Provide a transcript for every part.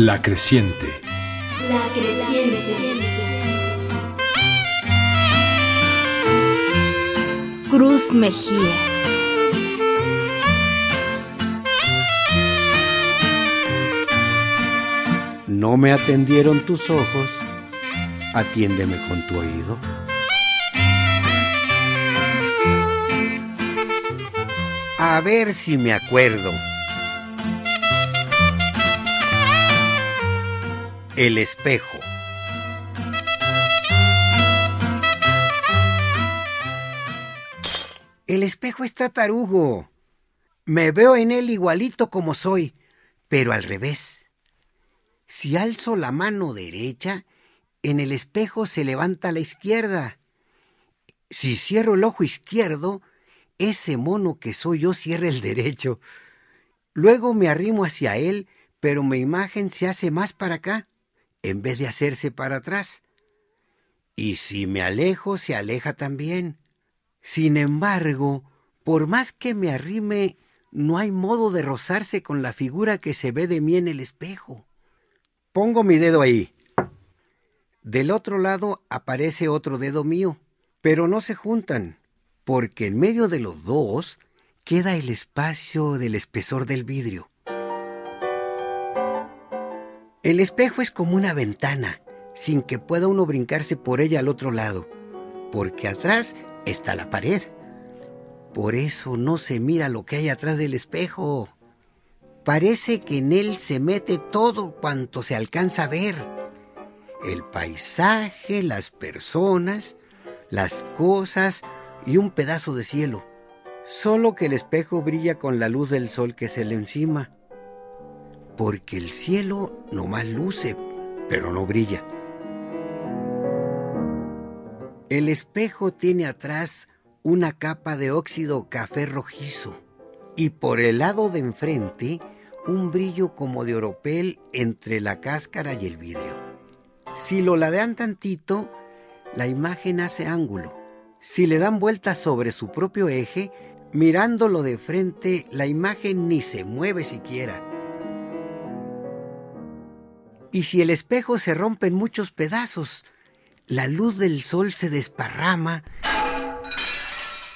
La creciente. La creciente. Cruz Mejía. No me atendieron tus ojos, atiéndeme con tu oído. A ver si me acuerdo. El espejo. El espejo está tarugo. Me veo en él igualito como soy, pero al revés. Si alzo la mano derecha, en el espejo se levanta la izquierda. Si cierro el ojo izquierdo, ese mono que soy yo cierra el derecho. Luego me arrimo hacia él, pero mi imagen se hace más para acá, en vez de hacerse para atrás. Y si me alejo, se aleja también. Sin embargo, por más que me arrime, no hay modo de rozarse con la figura que se ve de mí en el espejo. Pongo mi dedo ahí. Del otro lado aparece otro dedo mío, pero no se juntan, porque en medio de los dos queda el espacio del espesor del vidrio. El espejo es como una ventana, sin que pueda uno brincarse por ella al otro lado, porque atrás está la pared. Por eso no se mira lo que hay atrás del espejo. Parece que en él se mete todo cuanto se alcanza a ver. El paisaje, las personas, las cosas y un pedazo de cielo. Solo que el espejo brilla con la luz del sol que se le encima. Porque el cielo nomás luce, pero no brilla. El espejo tiene atrás una capa de óxido café rojizo y por el lado de enfrente un brillo como de oropel entre la cáscara y el vidrio. Si lo ladean tantito, la imagen hace ángulo. Si le dan vuelta sobre su propio eje, mirándolo de frente, la imagen ni se mueve siquiera. Y si el espejo se rompe en muchos pedazos, la luz del sol se desparrama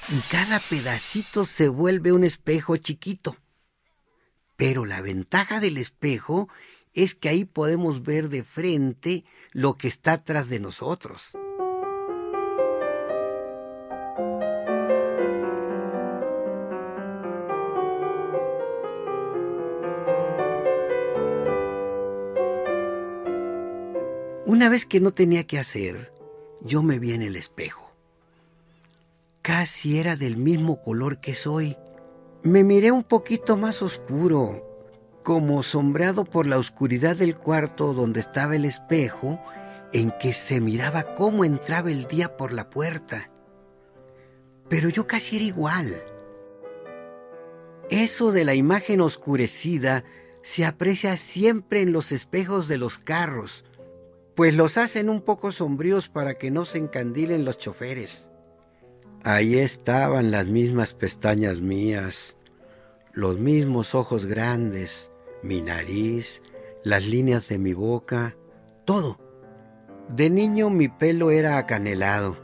y cada pedacito se vuelve un espejo chiquito. Pero la ventaja del espejo es que ahí podemos ver de frente lo que está atrás de nosotros. Una vez que no tenía que hacer, yo me vi en el espejo. Casi era del mismo color que soy. Me miré un poquito más oscuro, como sombreado por la oscuridad del cuarto donde estaba el espejo, en que se miraba cómo entraba el día por la puerta. Pero yo casi era igual. Eso de la imagen oscurecida se aprecia siempre en los espejos de los carros, pues los hacen un poco sombríos para que no se encandilen los choferes. Ahí estaban las mismas pestañas mías, los mismos ojos grandes, mi nariz, las líneas de mi boca, todo. De niño mi pelo era acanelado,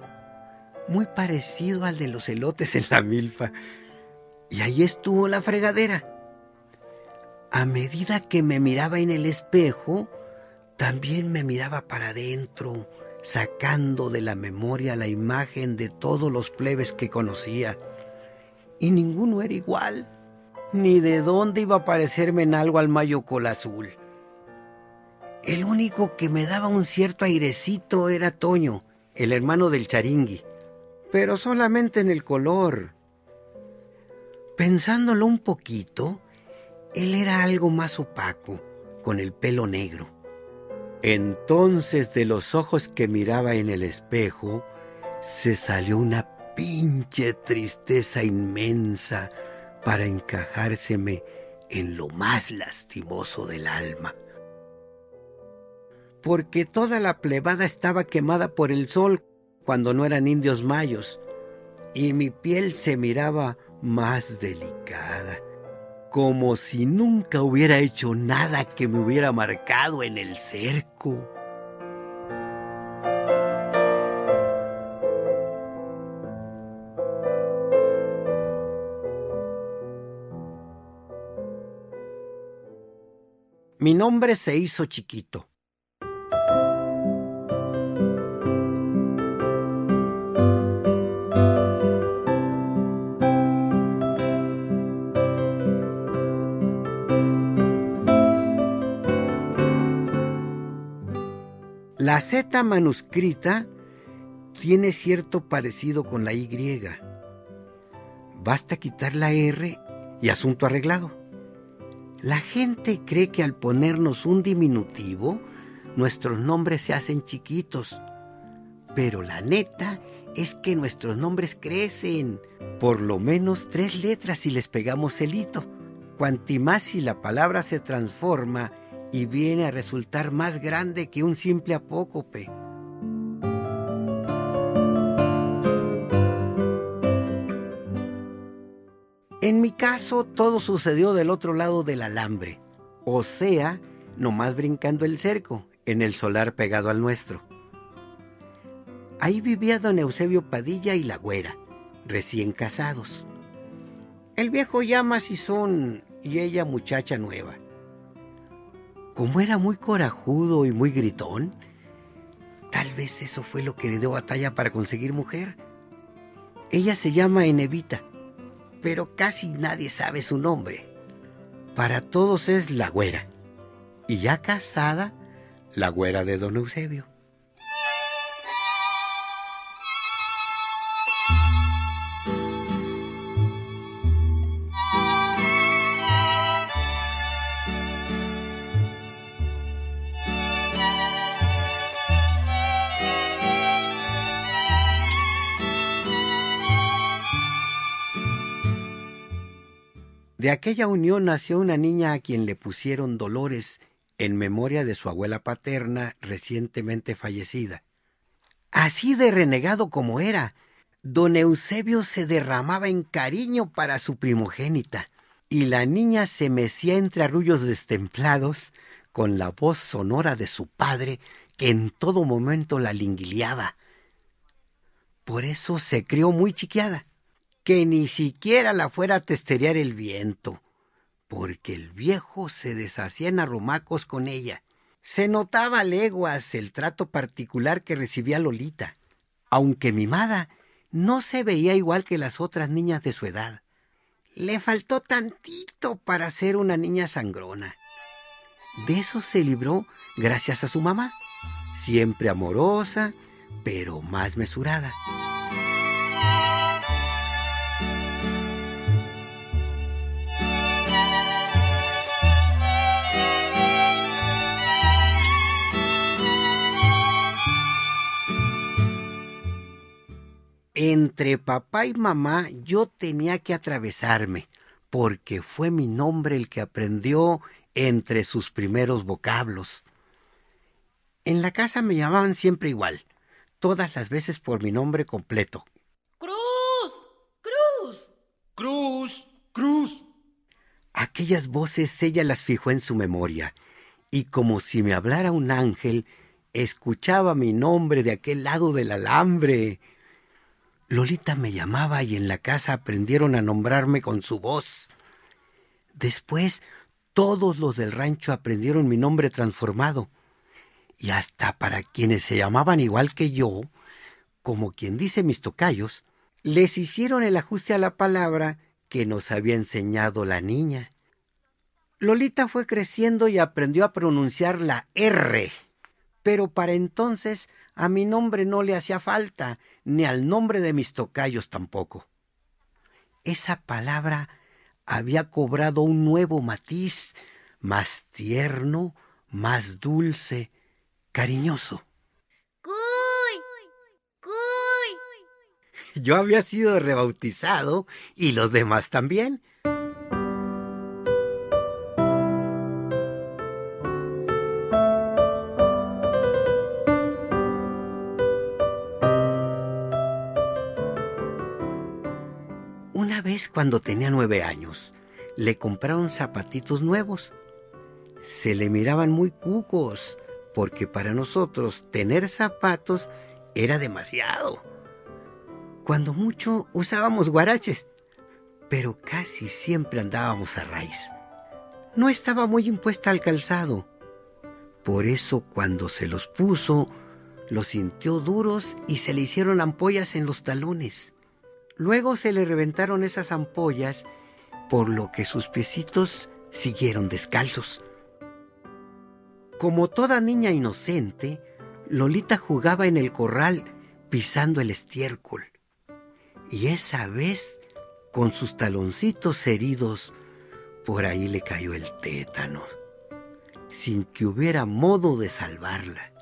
muy parecido al de los elotes en la milfa, y ahí estuvo la fregadera. A medida que me miraba en el espejo, también me miraba para adentro, sacando de la memoria la imagen de todos los plebes que conocía. Y ninguno era igual, ni de dónde iba a parecerme en algo al mayo cola azul. El único que me daba un cierto airecito era Toño, el hermano del charingui, pero solamente en el color. Pensándolo un poquito, él era algo más opaco, con el pelo negro. Entonces de los ojos que miraba en el espejo se salió una pinche tristeza inmensa para encajárseme en lo más lastimoso del alma. Porque toda la plebada estaba quemada por el sol cuando no eran indios mayos, y mi piel se miraba más delicada, como si nunca hubiera hecho nada que me hubiera marcado en el cerco. Mi nombre se hizo chiquito. La Z manuscrita tiene cierto parecido con la Y. Basta quitar la R y asunto arreglado. La gente cree que al ponernos un diminutivo, nuestros nombres se hacen chiquitos. Pero la neta es que nuestros nombres crecen por lo menos tres letras si les pegamos el hito. Cuanti más si la palabra se transforma y viene a resultar más grande que un simple apócope. En mi caso, todo sucedió del otro lado del alambre, o sea, nomás brincando el cerco, en el solar pegado al nuestro. Ahí vivía don Eusebio Padilla y la güera, recién casados. El viejo ya macizón y ella muchacha nueva como era muy corajudo y muy gritón, tal vez eso fue lo que le dio batalla para conseguir mujer. Ella se llama Enevita, pero casi nadie sabe su nombre. Para todos es la güera, y ya casada, la güera de don Eusebio. De aquella unión nació una niña a quien le pusieron Dolores en memoria de su abuela paterna recientemente fallecida. Así de renegado como era, don Eusebio se derramaba en cariño para su primogénita, y la niña se mecía entre arrullos destemplados con la voz sonora de su padre que en todo momento la linguileaba. Por eso se crió muy chiquiada que ni siquiera la fuera a testerear el viento, porque el viejo se deshacía en arrumacos con ella. Se notaba a leguas el trato particular que recibía Lolita, aunque mimada, no se veía igual que las otras niñas de su edad. Le faltó tantito para ser una niña sangrona. De eso se libró gracias a su mamá, siempre amorosa, pero más mesurada. Entre papá y mamá yo tenía que atravesarme, porque fue mi nombre el que aprendió entre sus primeros vocablos. En la casa me llamaban siempre igual, todas las veces por mi nombre completo. Cruz, Cruz, Cruz, Cruz. Aquellas voces ella las fijó en su memoria, y como si me hablara un ángel, escuchaba mi nombre de aquel lado del alambre. Lolita me llamaba y en la casa aprendieron a nombrarme con su voz. Después todos los del rancho aprendieron mi nombre transformado. Y hasta para quienes se llamaban igual que yo, como quien dice mis tocayos, les hicieron el ajuste a la palabra que nos había enseñado la niña. Lolita fue creciendo y aprendió a pronunciar la R, pero para entonces a mi nombre no le hacía falta, ni al nombre de mis tocayos tampoco. Esa palabra había cobrado un nuevo matiz, más tierno, más dulce, cariñoso. ¡Cuy! ¡Cuy! Yo había sido rebautizado y los demás también. Cuando tenía nueve años, le compraron zapatitos nuevos. Se le miraban muy cucos, porque para nosotros tener zapatos era demasiado. Cuando mucho usábamos guaraches, pero casi siempre andábamos a raíz. No estaba muy impuesta al calzado. Por eso cuando se los puso, los sintió duros y se le hicieron ampollas en los talones. Luego se le reventaron esas ampollas, por lo que sus piecitos siguieron descalzos. Como toda niña inocente, Lolita jugaba en el corral pisando el estiércol. Y esa vez, con sus taloncitos heridos, por ahí le cayó el tétano, sin que hubiera modo de salvarla.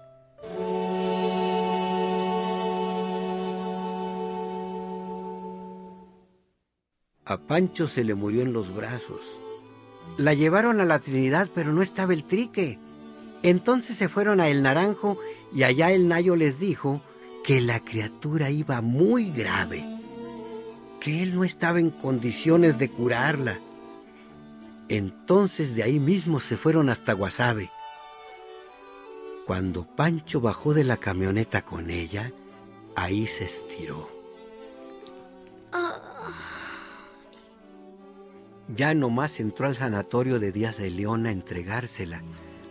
A Pancho se le murió en los brazos. La llevaron a la Trinidad, pero no estaba el trique. Entonces se fueron a El Naranjo y allá el Nayo les dijo que la criatura iba muy grave, que él no estaba en condiciones de curarla. Entonces de ahí mismo se fueron hasta Guasave. Cuando Pancho bajó de la camioneta con ella, ahí se estiró. Ya nomás entró al sanatorio de Díaz de León a entregársela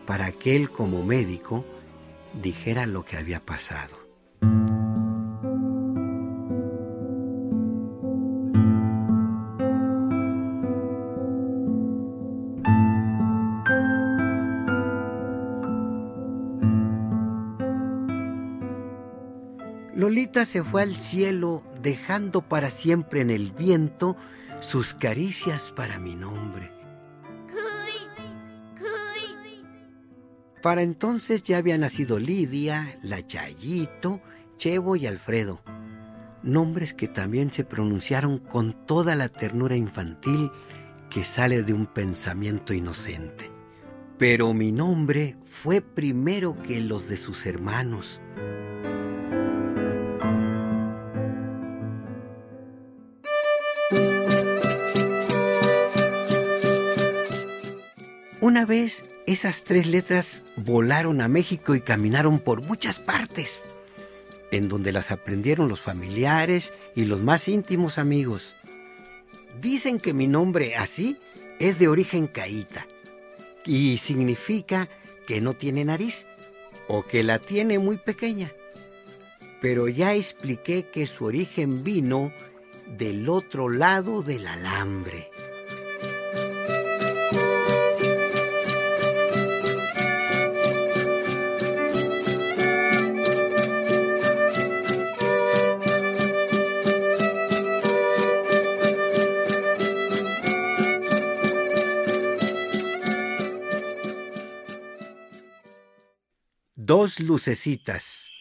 para que él como médico dijera lo que había pasado. Lolita se fue al cielo dejando para siempre en el viento sus caricias para mi nombre. Para entonces ya había nacido Lidia, la Chayito, Chevo y Alfredo, nombres que también se pronunciaron con toda la ternura infantil que sale de un pensamiento inocente. Pero mi nombre fue primero que los de sus hermanos. Una vez esas tres letras volaron a México y caminaron por muchas partes, en donde las aprendieron los familiares y los más íntimos amigos. Dicen que mi nombre así es de origen caíta y significa que no tiene nariz o que la tiene muy pequeña. Pero ya expliqué que su origen vino del otro lado del alambre. Lucecitas.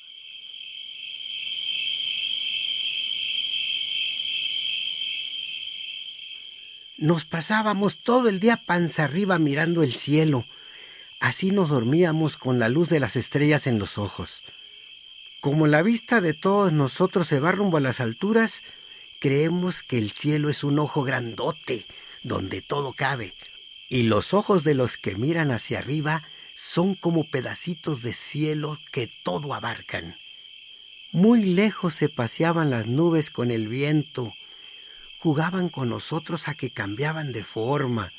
Nos pasábamos todo el día panza arriba mirando el cielo. Así nos dormíamos con la luz de las estrellas en los ojos. Como la vista de todos nosotros se va rumbo a las alturas, creemos que el cielo es un ojo grandote, donde todo cabe, y los ojos de los que miran hacia arriba son como pedacitos de cielo que todo abarcan. Muy lejos se paseaban las nubes con el viento, jugaban con nosotros a que cambiaban de forma.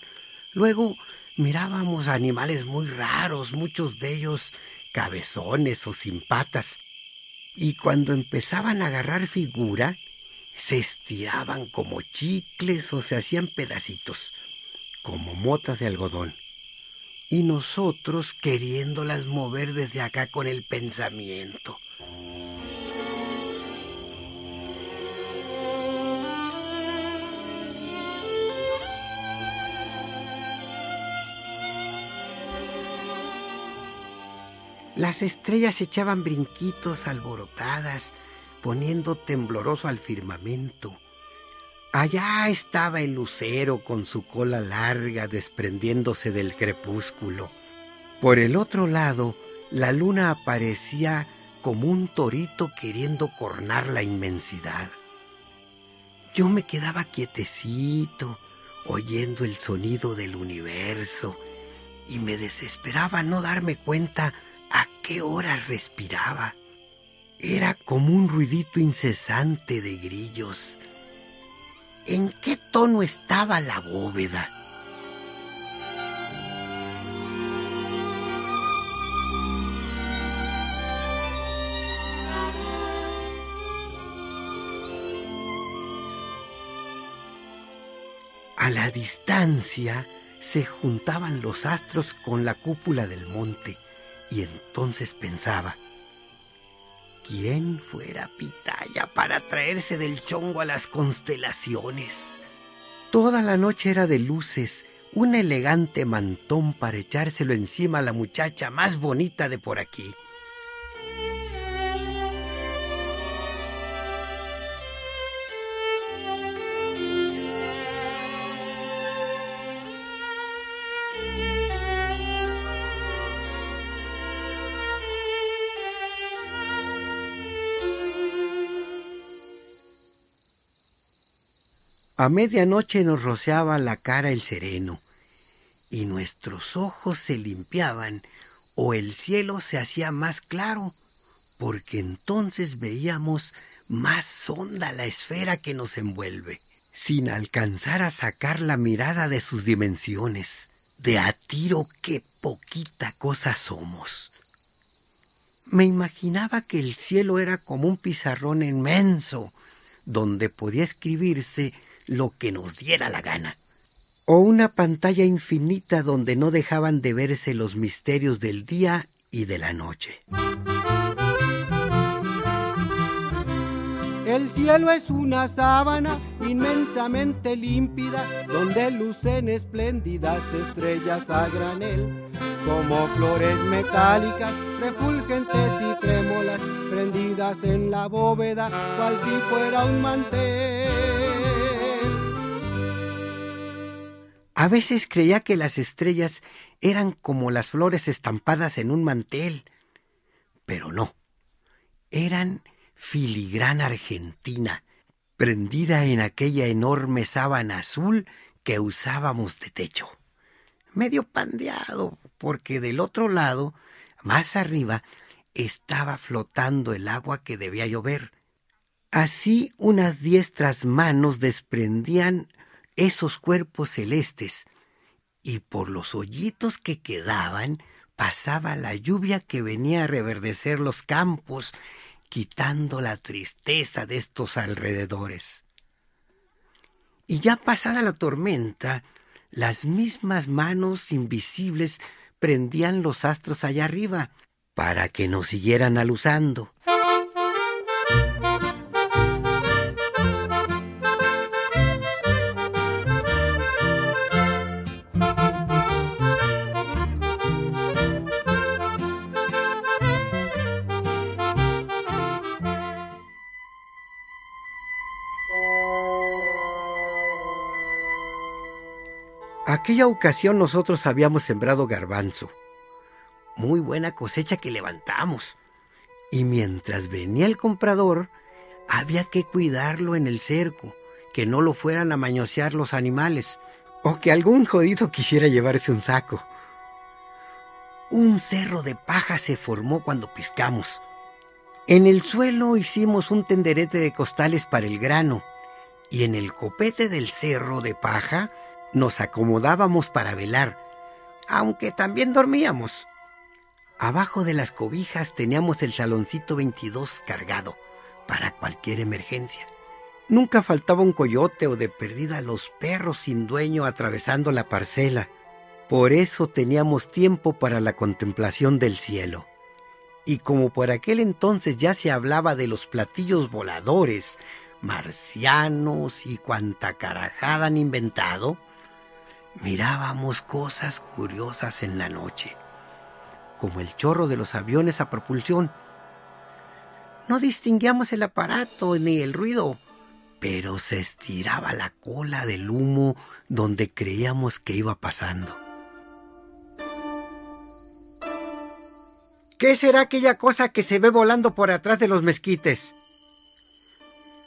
Luego mirábamos animales muy raros, muchos de ellos cabezones o sin patas, y cuando empezaban a agarrar figura, se estiraban como chicles o se hacían pedacitos, como motas de algodón. Y nosotros queriéndolas mover desde acá con el pensamiento. Las estrellas echaban brinquitos alborotadas, poniendo tembloroso al firmamento. Allá estaba el lucero con su cola larga desprendiéndose del crepúsculo. Por el otro lado, la luna aparecía como un torito queriendo cornar la inmensidad. Yo me quedaba quietecito, oyendo el sonido del universo y me desesperaba no darme cuenta a qué hora respiraba. Era como un ruidito incesante de grillos. ¿En qué tono estaba la bóveda? A la distancia se juntaban los astros con la cúpula del monte y entonces pensaba, ¿quién fuera Pitaya para traerse del chongo a las constelaciones? Toda la noche era de luces, un elegante mantón para echárselo encima a la muchacha más bonita de por aquí. A medianoche nos rociaba la cara el sereno, y nuestros ojos se limpiaban o el cielo se hacía más claro, porque entonces veíamos más honda la esfera que nos envuelve, sin alcanzar a sacar la mirada de sus dimensiones. De a tiro qué poquita cosa somos. Me imaginaba que el cielo era como un pizarrón inmenso, donde podía escribirse lo que nos diera la gana. O una pantalla infinita donde no dejaban de verse los misterios del día y de la noche. El cielo es una sábana inmensamente límpida, donde lucen espléndidas estrellas a granel, como flores metálicas, refulgentes y trémolas, prendidas en la bóveda, cual si fuera un mantel. A veces creía que las estrellas eran como las flores estampadas en un mantel, pero no, eran filigrana argentina, prendida en aquella enorme sábana azul que usábamos de techo. Medio pandeado, porque del otro lado, más arriba, estaba flotando el agua que debía llover. Así unas diestras manos desprendían esos cuerpos celestes, y por los hoyitos que quedaban pasaba la lluvia que venía a reverdecer los campos, quitando la tristeza de estos alrededores. Y ya pasada la tormenta, las mismas manos invisibles prendían los astros allá arriba para que nos siguieran aluzando. Aquella ocasión nosotros habíamos sembrado garbanzo. Muy buena cosecha que levantamos. Y mientras venía el comprador, había que cuidarlo en el cerco, que no lo fueran a mañosear los animales, o que algún jodido quisiera llevarse un saco. Un cerro de paja se formó cuando piscamos. En el suelo hicimos un tenderete de costales para el grano, y en el copete del cerro de paja nos acomodábamos para velar, aunque también dormíamos. Abajo de las cobijas teníamos el saloncito 22 cargado para cualquier emergencia. Nunca faltaba un coyote o de perdida los perros sin dueño atravesando la parcela. Por eso teníamos tiempo para la contemplación del cielo. Y como por aquel entonces ya se hablaba de los platillos voladores, marcianos y cuanta carajada han inventado, mirábamos cosas curiosas en la noche, como el chorro de los aviones a propulsión. No distinguíamos el aparato ni el ruido, pero se estiraba la cola del humo donde creíamos que iba pasando. ¿Qué será aquella cosa que se ve volando por atrás de los mezquites?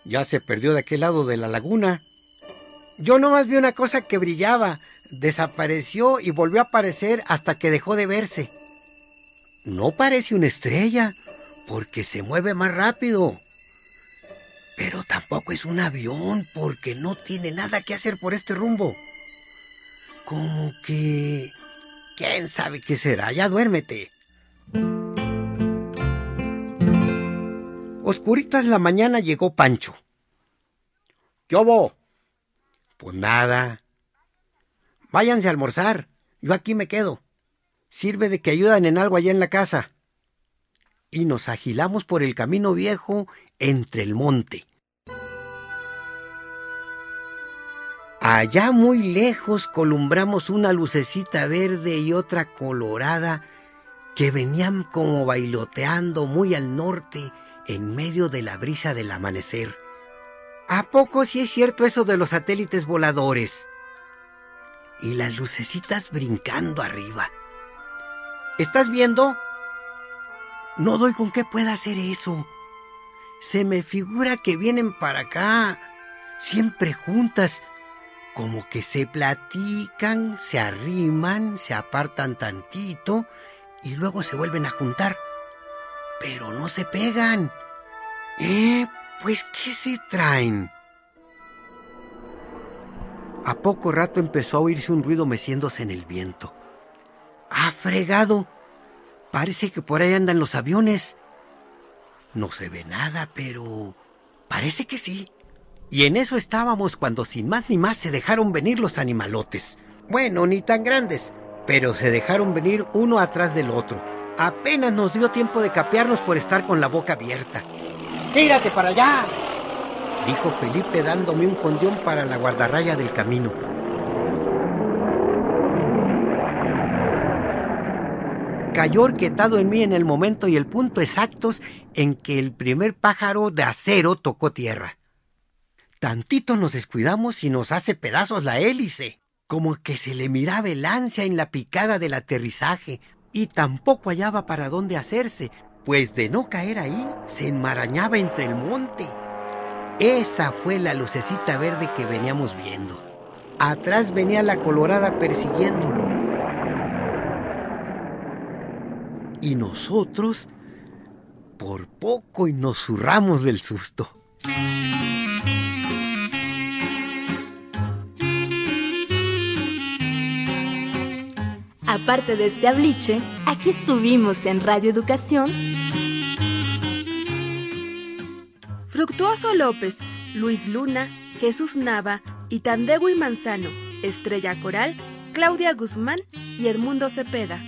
Ya se perdió de aquel lado de la laguna. Yo nomás vi una cosa que brillaba, desapareció y volvió a aparecer hasta que dejó de verse. No parece una estrella, porque se mueve más rápido. Pero tampoco es un avión, porque no tiene nada que hacer por este rumbo. Como que... ¿Quién sabe qué será? Ya duérmete. Oscuritas la mañana llegó Pancho. ¿Qué hubo? Pues nada. Váyanse a almorzar. Yo aquí me quedo. Sirve de que ayudan en algo allá en la casa. Y nos agilamos por el camino viejo entre el monte. Allá muy lejos columbramos una lucecita verde y otra colorada que venían como bailoteando muy al norte en medio de la brisa del amanecer. ¿A poco sí es cierto eso de los satélites voladores? Y las lucecitas brincando arriba. ¿Estás viendo? No doy con qué pueda hacer eso. Se me figura que vienen para acá, siempre juntas, como que se platican, se arriman, se apartan tantito y luego se vuelven a juntar. Pero no se pegan. Eh, pues ¿qué se traen? A poco rato empezó a oírse un ruido meciéndose en el viento. ¡Ah, fregado! Parece que por ahí andan los aviones. No se ve nada, pero parece que sí. Y en eso estábamos cuando sin más ni más se dejaron venir los animalotes. Bueno, ni tan grandes, pero se dejaron venir uno atrás del otro. Apenas nos dio tiempo de capearnos por estar con la boca abierta. ¡Tírate para allá! Dijo Felipe dándome un jondión para la guardarraya del camino. Cayó orquetado en mí en el momento y el punto exactos en que el primer pájaro de acero tocó tierra. Tantito nos descuidamos y nos hace pedazos la hélice, como que se le miraba el ansia en la picada del aterrizaje, y tampoco hallaba para dónde hacerse, pues de no caer ahí se enmarañaba entre el monte. Esa fue la lucecita verde que veníamos viendo. Atrás venía la colorada persiguiéndolo. Y nosotros, por poco y nos zurramos del susto. Aparte de este abliche, aquí estuvimos en Radio Educación. Fructuoso López, Luis Luna, Jesús Nava, Itandegui Manzano, Estrella Coral, Claudia Guzmán y Edmundo Cepeda.